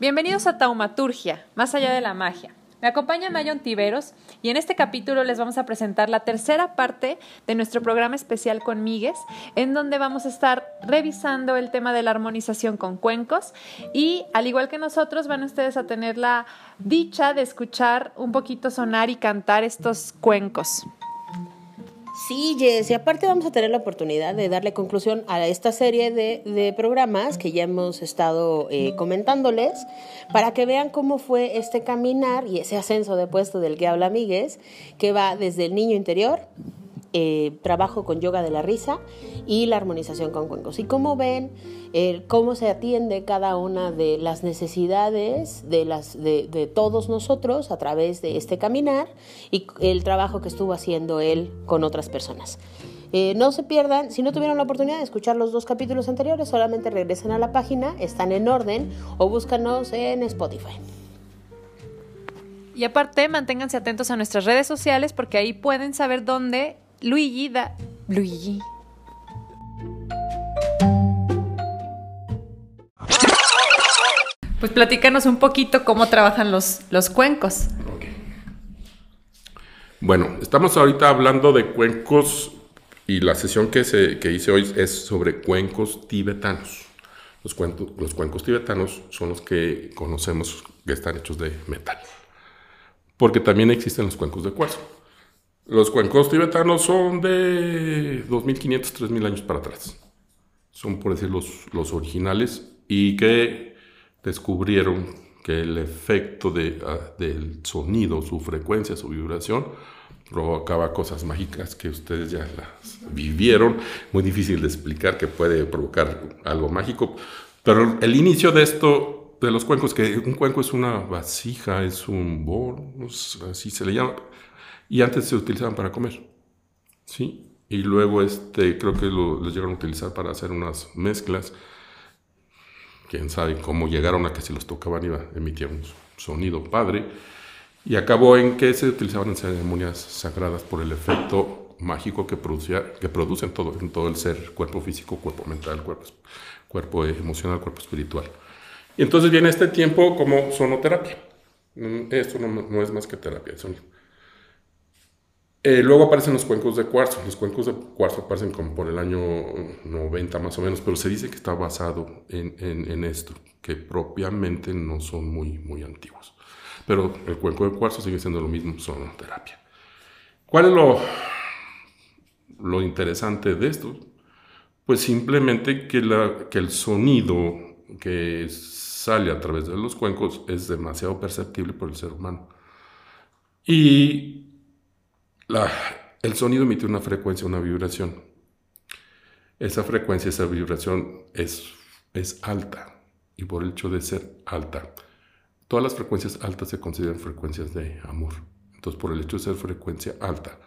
Bienvenidos a Taumaturgia, más allá de la magia. Me acompaña Mayon Tiveros y en este capítulo les vamos a presentar la tercera parte de nuestro programa especial con Migues, en donde vamos a estar revisando el tema de la armonización con cuencos y al igual que nosotros van ustedes a tener la dicha de escuchar un poquito sonar y cantar estos cuencos. Sí, Jess, y aparte vamos a tener la oportunidad de darle conclusión a esta serie de, programas que ya hemos estado eh, comentándoles para que vean cómo fue este caminar y ese ascenso de puesto del que habla Miguel, que va desde el niño interior eh, trabajo con yoga de la risa y la armonización con cuencos. Y como ven, cómo se atiende cada una de las necesidades de, las, de, todos nosotros a través de este caminar y el trabajo que estuvo haciendo él con otras personas. Eh, no se pierdan, si no tuvieron la oportunidad de escuchar los dos capítulos anteriores, solamente regresen a la página, están en orden o búscanos en Spotify. Y aparte, manténganse atentos a nuestras redes sociales porque ahí pueden saber dónde Luigi da... Luigi. Pues platícanos un poquito cómo trabajan los, los cuencos. Bueno, estamos ahorita hablando de cuencos y la sesión que, se, que hice hoy es sobre cuencos tibetanos. Los, los cuencos tibetanos son los que conocemos que están hechos de metal. Porque también existen los cuencos de cuarzo. Los cuencos tibetanos son de 2.500, 3.000 años para atrás. Son, por decir, los, los originales y que descubrieron que el efecto de, ah, del sonido, su frecuencia, su vibración, provocaba cosas mágicas que ustedes ya las vivieron. Muy difícil de explicar que puede provocar algo mágico. Pero el inicio de esto, de los cuencos, que un cuenco es una vasija, es un bol, así se le llama y antes se utilizaban para comer. ¿sí? Y luego este, creo que lo, llegaron a utilizar para hacer unas mezclas. Quién sabe cómo llegaron a que si los tocaban iba a emitir un sonido padre. Y acabó en que se utilizaban en ceremonias sagradas por el efecto mágico que, producía, que produce en todo, en todo el ser, cuerpo físico, cuerpo mental, cuerpo, cuerpo emocional, cuerpo espiritual. Y entonces viene este tiempo como sonoterapia. Mm, esto no, no es más que terapia sonido. Eh, luego aparecen los cuencos de cuarzo. Los cuencos de cuarzo aparecen como por el año 90 más o menos, pero se dice que está basado en, esto, que propiamente no son muy, muy antiguos. Pero el cuenco de cuarzo sigue siendo lo mismo, sonoterapia. ¿Cuál es lo, lo interesante de esto? Pues simplemente que, la, que el sonido que sale a través de los cuencos es demasiado perceptible por el ser humano. Y el sonido emite una frecuencia, una vibración. Esa frecuencia, esa vibración es, es alta y por el hecho de ser alta, todas las frecuencias altas se consideran frecuencias de amor. Entonces, por el hecho de ser frecuencia alta,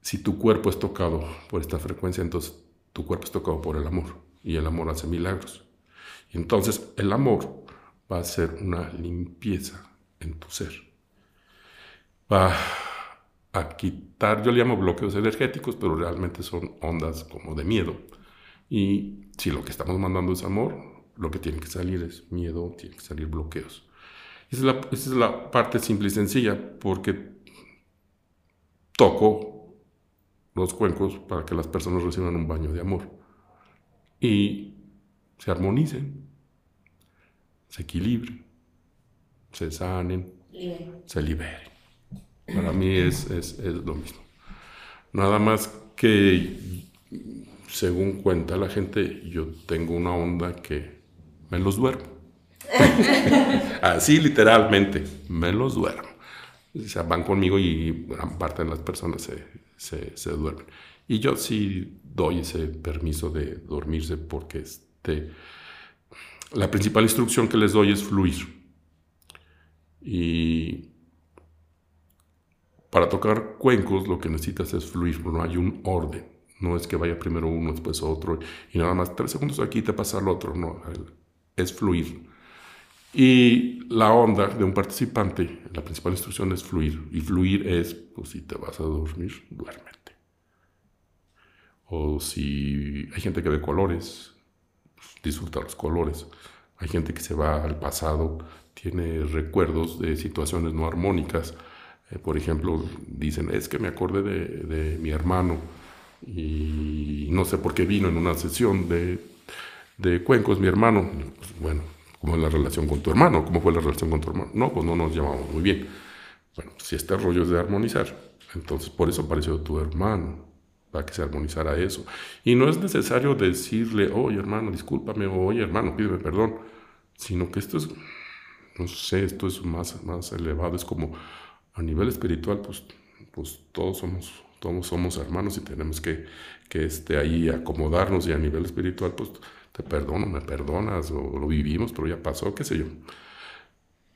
si tu cuerpo es tocado por esta frecuencia, entonces tu cuerpo es tocado por el amor y el amor hace milagros. Entonces el amor va a ser una limpieza en tu ser. Va a quitar, yo le llamo bloqueos energéticos, pero realmente son ondas como de miedo. Y si lo que estamos mandando es amor, lo que tiene que salir es miedo, tiene que salir bloqueos. Esa es la, esa es la parte simple y sencilla, porque toco los cuencos para que las personas reciban un baño de amor y se armonicen, se equilibren, se sanen, se liberen. Para mí es, es, es lo mismo. Nada más que, según cuenta la gente, yo tengo una onda que me los duermo. Así literalmente, me los duermo. O sea, van conmigo y gran parte de las personas se, se, se, duermen. Y yo sí doy ese permiso de dormirse porque este, la principal instrucción que les doy es fluir. Y para tocar cuencos lo que necesitas es fluir, no hay un orden. No es que vaya primero uno, después otro, y nada más tres segundos aquí te pasa el otro. No, es fluir. Y la onda de un participante, la principal instrucción es fluir. Y fluir es, pues si te vas a dormir, duérmete. O si hay gente que ve colores, pues, disfruta los colores. Hay gente que se va al pasado, tiene recuerdos de situaciones no armónicas. Eh, por ejemplo, dicen, es que me acordé de, de, mi hermano y no sé por qué vino en una sesión de, de cuencos mi hermano. Pues, bueno, ¿cómo es la relación con tu hermano? ¿Cómo fue la relación con tu hermano? No, pues no nos llevamos muy bien. Bueno, si este rollo es de armonizar, entonces por eso apareció tu hermano para que se armonizara eso. Y no es necesario decirle, oye hermano, discúlpame, o oye hermano, pídeme perdón, sino que esto es, no sé, esto es más, más elevado, es como a nivel espiritual, pues, pues todos somos todos somos hermanos y tenemos que, que este, ahí acomodarnos y a nivel espiritual, pues te perdono, me perdonas, o lo vivimos, pero ya pasó, qué sé yo.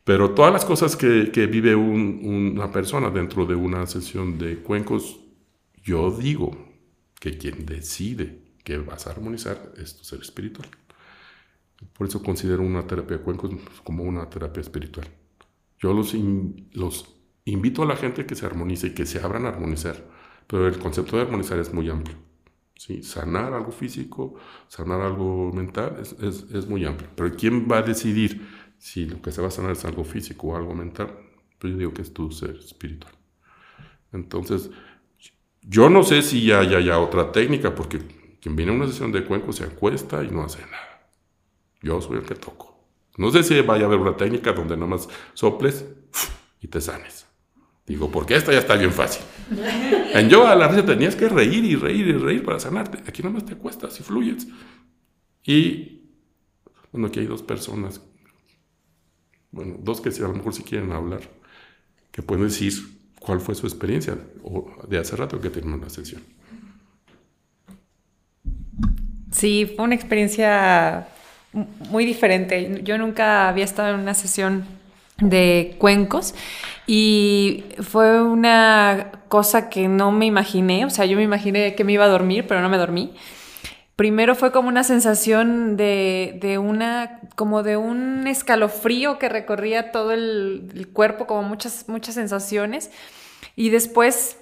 Pero todas las cosas que, que vive una persona dentro de una sesión de cuencos, yo digo que quien decide que vas a armonizar es tu ser espiritual. Por eso considero una terapia de cuencos como una terapia espiritual. Yo los, los invito a la gente que se armonice y que se abran a armonizar, pero el concepto de armonizar es muy amplio. ¿sí? Sanar algo físico, sanar algo mental, es, es, es muy amplio. Pero ¿quién va a decidir si lo que se va a sanar es algo físico o algo mental? Pues yo digo que es tu ser espiritual. Entonces, yo no sé si ya haya otra técnica, porque quien viene a una sesión de cuenco se acuesta y no hace nada. Yo soy el que toco. No sé si vaya a haber una técnica donde nada más soples y te sanes. Digo, porque esta ya está bien fácil. En yoga la risa tenías que reír y reír y reír para sanarte. Aquí nada más te acuestas y fluyes. Y, bueno, aquí hay dos personas, bueno, dos que a lo mejor si quieren hablar, que pueden decir cuál fue su experiencia de hace rato que terminó la sesión. Sí, fue una experiencia muy diferente. Yo nunca había estado en una sesión de cuencos y fue una cosa que no me imaginé, o sea, yo me imaginé que me iba a dormir, pero no me dormí. Primero fue como una sensación de, de una, como de un escalofrío que recorría todo el, el cuerpo, como muchas, muchas sensaciones. Y después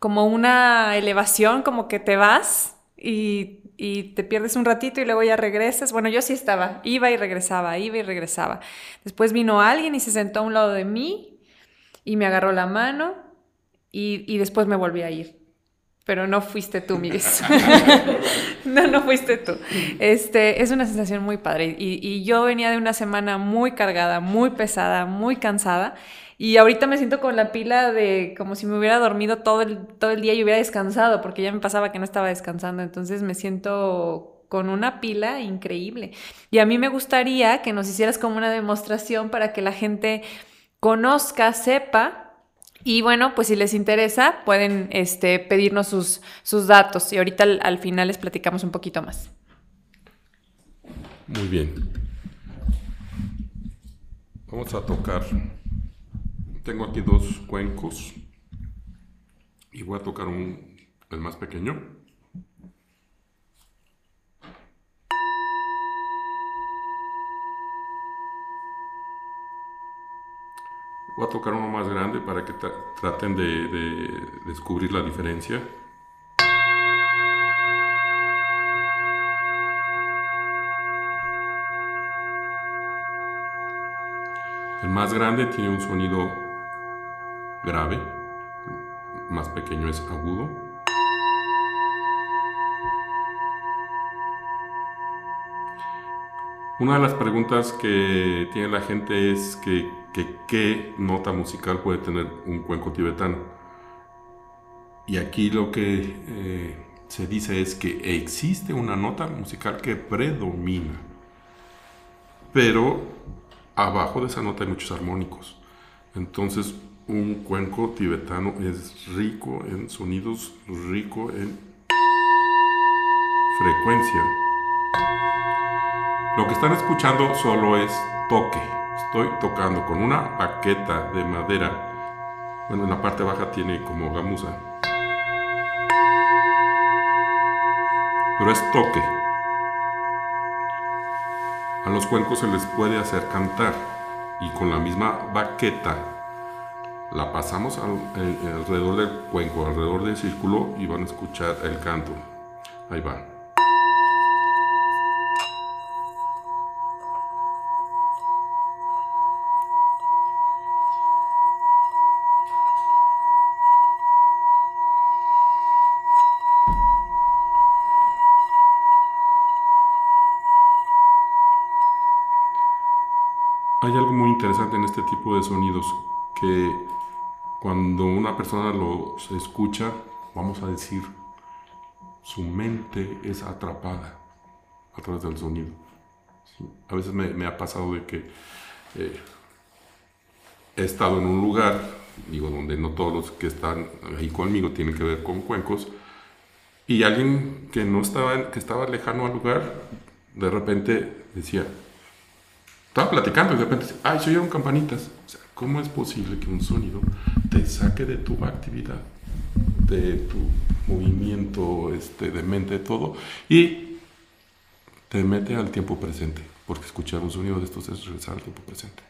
como una elevación, como que te vas y, y, te pierdes un ratito y luego ya regresas. Bueno, yo sí estaba, iba y regresaba, iba y regresaba. Después vino alguien y se sentó a un lado de mí y me agarró la mano y, y después me volví a ir. Pero no fuiste tú, Miguel. no, no fuiste tú. Este, es una sensación muy padre. Y, y yo venía de una semana muy cargada, muy pesada, muy cansada. Y ahorita me siento con la pila de como si me hubiera dormido todo el, todo el día y hubiera descansado, porque ya me pasaba que no estaba descansando. Entonces me siento con una pila increíble. Y a mí me gustaría que nos hicieras como una demostración para que la gente conozca, sepa. Y bueno, pues si les interesa, pueden este, pedirnos sus, sus datos. Y ahorita al, al final les platicamos un poquito más. Muy bien. Vamos a tocar tengo aquí dos cuencos y voy a tocar un, el más pequeño. Voy a tocar uno más grande para que traten de, de descubrir la diferencia. El más grande tiene un sonido grave, más pequeño es agudo. Una de las preguntas que tiene la gente es que, qué nota musical puede tener un cuenco tibetano. Y aquí lo que eh, se dice es que existe una nota musical que predomina, pero abajo de esa nota hay muchos armónicos. Entonces, un cuenco tibetano es rico en sonidos, rico en frecuencia. Lo que están escuchando solo es toque. Estoy tocando con una baqueta de madera. Bueno, en la parte baja tiene como gamuza. Pero es toque. A los cuencos se les puede hacer cantar y con la misma baqueta la pasamos al, alrededor del cuenco, alrededor del círculo y van a escuchar el canto. Ahí va. Hay algo muy interesante en este tipo de sonidos que cuando una persona los escucha, vamos a decir, su mente es atrapada a través del sonido. A veces me, ha pasado de que eh, he estado en un lugar, digo, donde no todos los que están ahí conmigo tienen que ver con cuencos, y alguien que no estaba, que estaba lejano al lugar, de repente decía, estaba platicando y de repente, ay, se oyeron campanitas. O sea, ¿cómo es posible que un sonido te saque de tu actividad, de tu movimiento este, de mente, todo, y te mete al tiempo presente? Porque escuchar un sonido de estos es regresar al tiempo presente.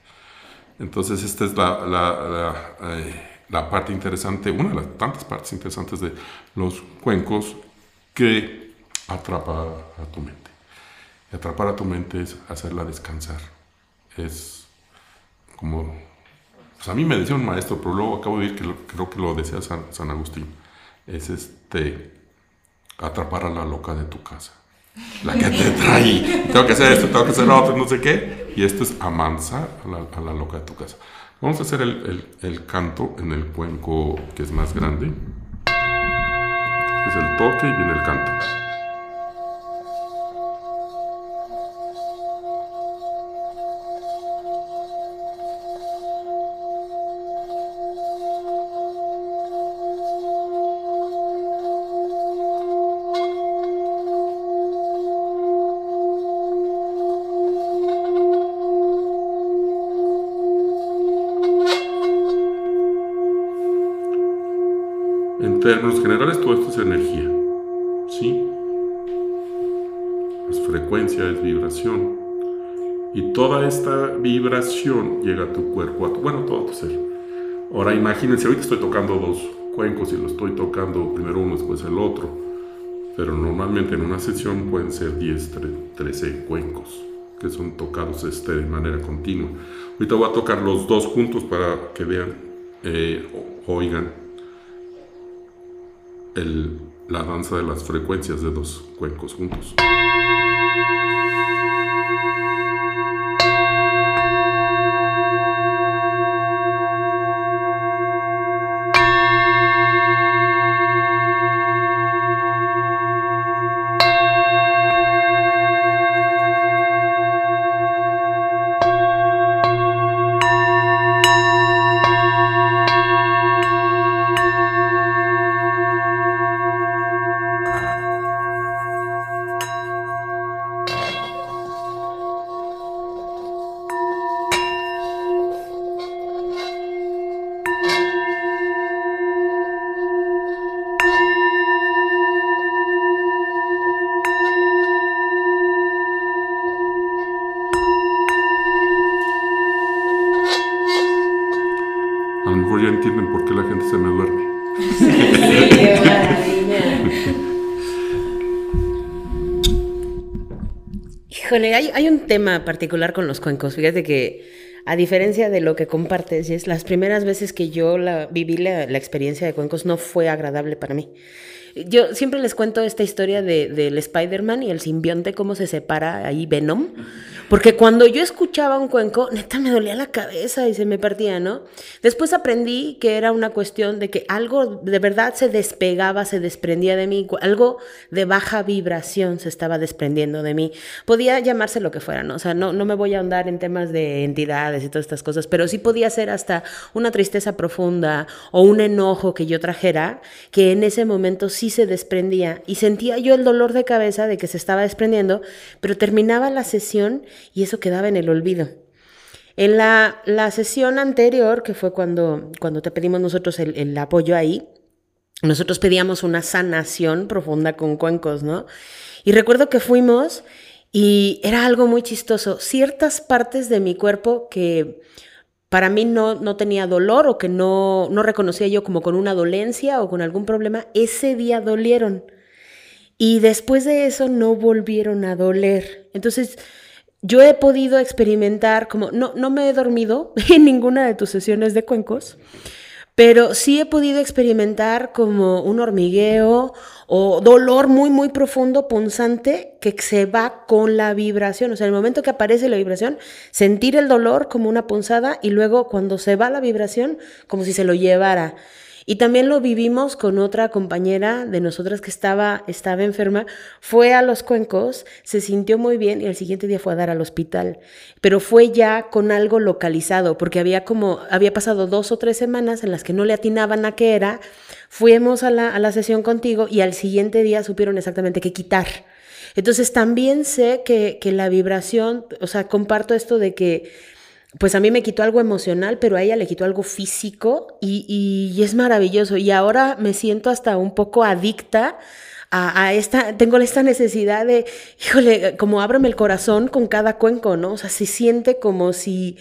Entonces, esta es la, la, eh, la, parte interesante, una de las tantas partes interesantes de los cuencos que atrapa a tu mente. Y atrapar a tu mente es hacerla descansar. Es como... Pues a mí me decía un maestro, pero luego acabo de oír que creo que lo decía San, Agustín. Es este... Atrapar a la loca de tu casa la que te trae, tengo que hacer esto, tengo que hacer lo otro, no sé qué. Y esto es amansar a la, a la loca de tu casa. Vamos a hacer el, el, el, canto en el cuenco que es más grande. Es el toque y viene el canto. Términos generales, todo esto es energía. ¿Sí? Es frecuencia, es vibración. Y toda esta vibración llega a tu cuerpo, a tu, bueno, todo tu ser. Ahora imagínense, ahorita estoy tocando dos cuencos y lo estoy tocando primero uno, después el otro. Pero normalmente en una sesión pueden ser 10, 13 cuencos que son tocados este, de manera continua. Ahorita voy a tocar los dos juntos para que vean, eh, oigan el, la danza de las frecuencias de dos cuencos juntos. Hay, un tema particular con los cuencos. Fíjate que, a diferencia de lo que compartes, es las primeras veces que yo la, viví la experiencia de cuencos no fue agradable para mí. Yo siempre les cuento esta historia de, del Spider-Man y el simbionte, cómo se separa ahí Venom. Porque cuando yo escuchaba un cuenco, neta me dolía la cabeza y se me partía, ¿no? Después aprendí que era una cuestión de que algo de verdad se despegaba, se desprendía de mí, algo de baja vibración se estaba desprendiendo de mí. Podía llamarse lo que fuera, ¿no? O sea, no, no me voy a ahondar en temas de entidades y todas estas cosas, pero sí podía ser hasta una tristeza profunda o un enojo que yo trajera, que en ese momento sí se desprendía y sentía yo el dolor de cabeza de que se estaba desprendiendo, pero terminaba la sesión y eso quedaba en el olvido. En la, sesión anterior, que fue cuando, cuando te pedimos nosotros el, el apoyo ahí, nosotros pedíamos una sanación profunda con cuencos, ¿no? Y recuerdo que fuimos y era algo muy chistoso. Ciertas partes de mi cuerpo que para mí no, no tenía dolor o que no, no reconocía yo como con una dolencia o con algún problema, ese día dolieron. Y después de eso no volvieron a doler. Entonces, yo he podido experimentar como, no, no me he dormido en ninguna de tus sesiones de cuencos, pero sí he podido experimentar como un hormigueo o dolor muy, muy profundo, punzante, que se va con la vibración. O sea, el momento que aparece la vibración, sentir el dolor como una punzada y luego cuando se va la vibración, como si se lo llevara. Y también lo vivimos con otra compañera de nosotras que estaba, estaba enferma, fue a los cuencos, se sintió muy bien y el siguiente día fue a dar al hospital, pero fue ya con algo localizado, porque había como, había pasado dos o tres semanas en las que no le atinaban a qué era, fuimos a la, a la sesión contigo y al siguiente día supieron exactamente qué quitar. Entonces también sé que, que la vibración, o sea, comparto esto de que pues a mí me quitó algo emocional, pero a ella le quitó algo físico y, es maravilloso. Y ahora me siento hasta un poco adicta a, esta, tengo esta necesidad de, híjole, como ábreme el corazón con cada cuenco, ¿no? O sea, se siente como si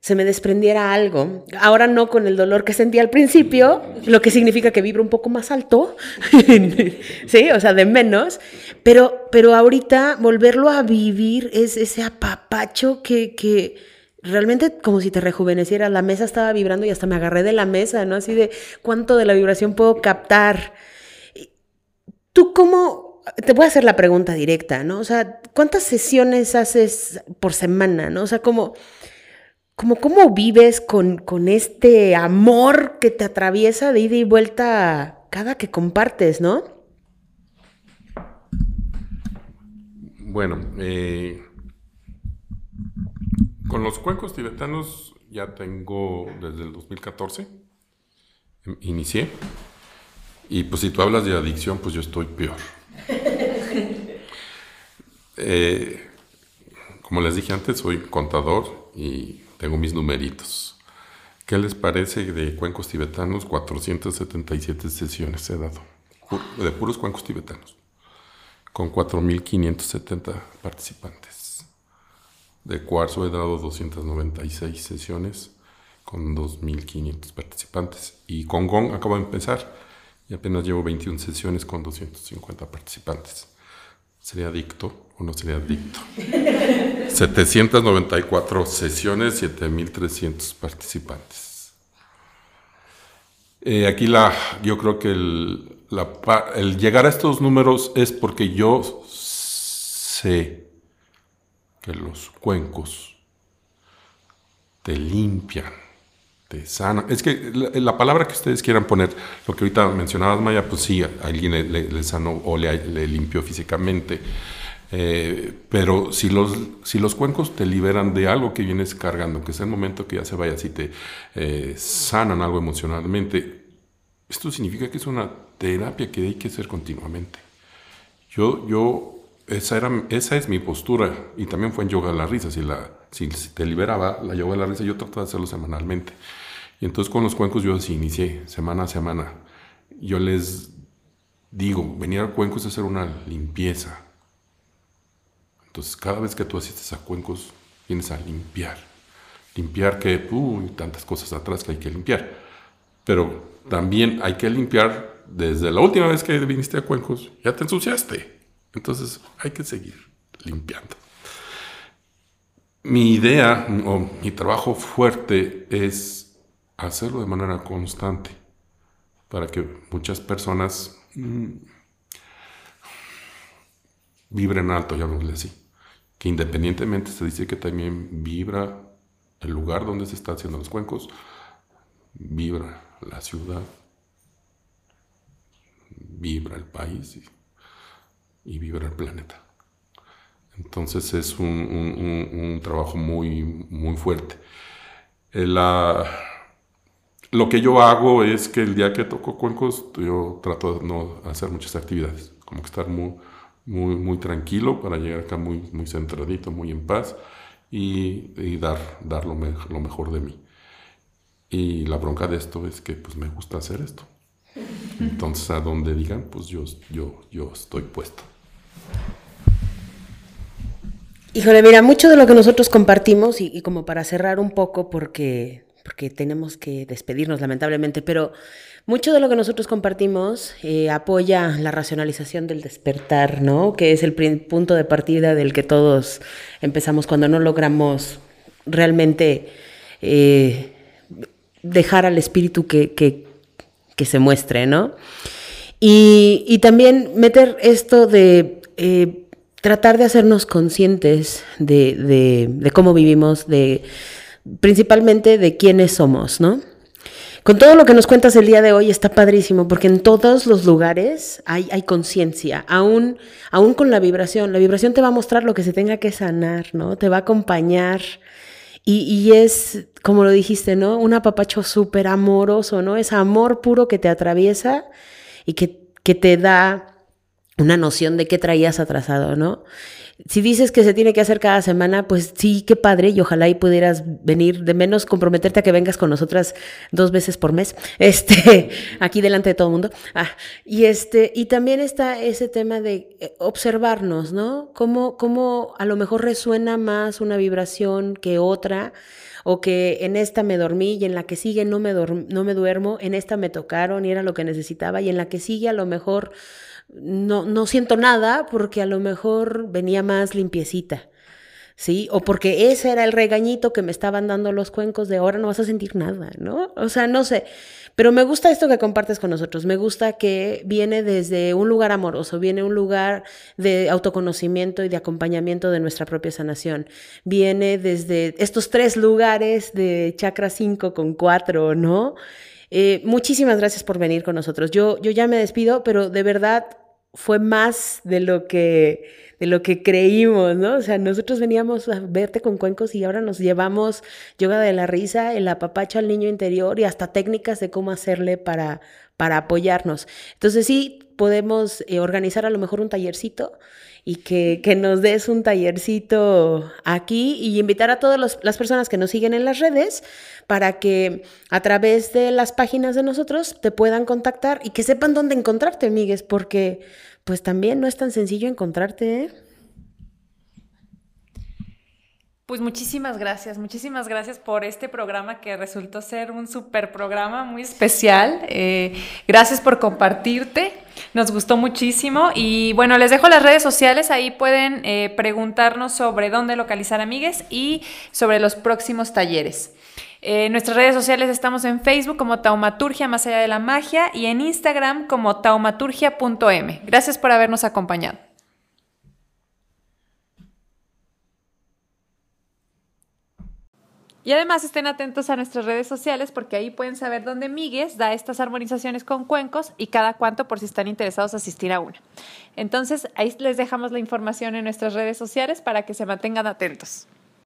se me desprendiera algo. Ahora no con el dolor que sentí al principio, lo que significa que vibro un poco más alto, sí, o sea, de menos, pero, pero ahorita volverlo a vivir es ese apapacho que, que realmente como si te rejuveneciera, la mesa estaba vibrando y hasta me agarré de la mesa, ¿no? Así de cuánto de la vibración puedo captar. ¿Tú cómo, te voy a hacer la pregunta directa, ¿no? O sea, ¿cuántas sesiones haces por semana, ¿no? O sea, ¿cómo, cómo, cómo vives con, con este amor que te atraviesa de ida y vuelta cada que compartes, ¿no? Bueno, eh, con los cuencos tibetanos ya tengo desde el 2014. Em, inicié. Y pues si tú hablas de adicción, pues yo estoy peor. Eh, como les dije antes, soy contador y tengo mis numeritos. ¿Qué les parece de cuencos tibetanos? 477 sesiones he dado, de puros cuencos tibetanos, con 4.570 participantes. De cuarzo he dado 296 sesiones con 2.500 participantes. Y con Gong acabo de empezar y apenas llevo 21 sesiones con 250 participantes. ¿Sería adicto o no sería adicto? 794 sesiones, 7.300 participantes. Eh, aquí la, yo creo que el, el llegar a estos números es porque yo sé que los cuencos te limpian, te sanan. Es que la, palabra que ustedes quieran poner, lo que ahorita mencionabas, Maya, pues sí, alguien le, sanó o le, limpió físicamente. Eh, pero si los, si los cuencos te liberan de algo que vienes cargando, que es el momento que ya se vaya, si te eh, sanan algo emocionalmente, esto significa que es una terapia que hay que hacer continuamente. Yo, yo esa, era, esa es mi postura. Y también fue en yoga de la risa. Si, la, si, te liberaba la yoga de la risa, yo trataba de hacerlo semanalmente. Y entonces con los cuencos yo así inicié, semana a semana. Yo les digo, venir a cuencos es hacer una limpieza. Entonces cada vez que tú asistes a cuencos, vienes a limpiar. Limpiar que, uy, tantas cosas atrás que hay que limpiar. Pero también hay que limpiar desde la última vez que viniste a cuencos, ya te ensuciaste. Entonces hay que seguir limpiando. Mi idea o mi trabajo fuerte es hacerlo de manera constante para que muchas personas mm, vibren alto, llamémosle así. Que independientemente se dice que también vibra el lugar donde se están haciendo los cuencos, vibra la ciudad, vibra el país vibra el planeta. Entonces es un, trabajo muy, muy fuerte. Eh, lo que yo hago es que el día que toco cuencos, yo trato de no hacer muchas actividades, como que estar muy, muy, muy tranquilo para llegar acá muy, muy centradito, muy en paz y, dar, dar lo, lo, mejor de mí. Y la bronca de esto es que pues me gusta hacer esto. Entonces a donde digan, pues yo, yo, yo estoy puesto. Híjole, mira, mucho de lo que nosotros compartimos, y, como para cerrar un poco, porque, porque tenemos que despedirnos lamentablemente, pero mucho de lo que nosotros compartimos eh, apoya la racionalización del despertar, ¿no? Que es el punto de partida del que todos empezamos cuando no logramos realmente... Eh, dejar al espíritu que, que, que se muestre, ¿no? Y, y, también meter esto de eh, tratar de hacernos conscientes de, cómo vivimos, de principalmente de quiénes somos, ¿no? Con todo lo que nos cuentas el día de hoy está padrísimo, porque en todos los lugares hay, conciencia, aún, aún con la vibración. La vibración te va a mostrar lo que se tenga que sanar, ¿no? Te va a acompañar. Y, es, como lo dijiste, ¿no? Un apapacho súper amoroso, ¿no? Es amor puro que te atraviesa y que te da una noción de qué traías atrasado, ¿no? Si dices que se tiene que hacer cada semana, pues sí, qué padre y ojalá y pudieras venir, de menos comprometerte a que vengas con nosotras dos veces por mes, este, aquí delante de todo el mundo. Ah, y este, y también está ese tema de eh, observarnos, ¿no? Cómo, cómo a lo mejor resuena más una vibración que otra o que en esta me dormí y en la que sigue no me, no me duermo, en esta me tocaron y era lo que necesitaba y en la que sigue a lo mejor no, no siento nada porque a lo mejor venía más limpiecita. ¿sí? O porque ese era el regañito que me estaban dando los cuencos de ahora no vas a sentir nada, ¿no? O sea, no sé. Pero me gusta esto que compartes con nosotros. Me gusta que viene desde un lugar amoroso, viene un lugar de autoconocimiento y de acompañamiento de nuestra propia sanación. Viene desde estos tres lugares de chakra 5 con 4, ¿no? Eh, muchísimas gracias por venir con nosotros. Yo, yo ya me despido, pero de verdad fue más de lo que de lo que creímos, ¿no? O sea, nosotros veníamos a verte con cuencos y ahora nos llevamos yoga de la risa, el apapacho al niño interior y hasta técnicas de cómo hacerle para, para apoyarnos. Entonces sí, podemos eh, organizar a lo mejor un tallercito y que, que, nos des un tallercito aquí y invitar a todas las personas que nos siguen en las redes para que a través de las páginas de nosotros te puedan contactar y que sepan dónde encontrarte, Migues, porque pues también no es tan sencillo encontrarte, ¿eh? Pues muchísimas gracias, muchísimas gracias por este programa que resultó ser un super programa muy especial. Eh, gracias por compartirte, nos gustó muchísimo y bueno, les dejo las redes sociales, ahí pueden eh, preguntarnos sobre dónde localizar amigues y sobre los próximos talleres. Eh, nuestras redes sociales estamos en Facebook como Taumaturgia Más Allá de la Magia y en Instagram como taumaturgia.m. Gracias por habernos acompañado. Y además estén atentos a nuestras redes sociales porque ahí pueden saber dónde Migues da estas armonizaciones con cuencos y cada cuánto por si están interesados asistir a una. Entonces ahí les dejamos la información en nuestras redes sociales para que se mantengan atentos.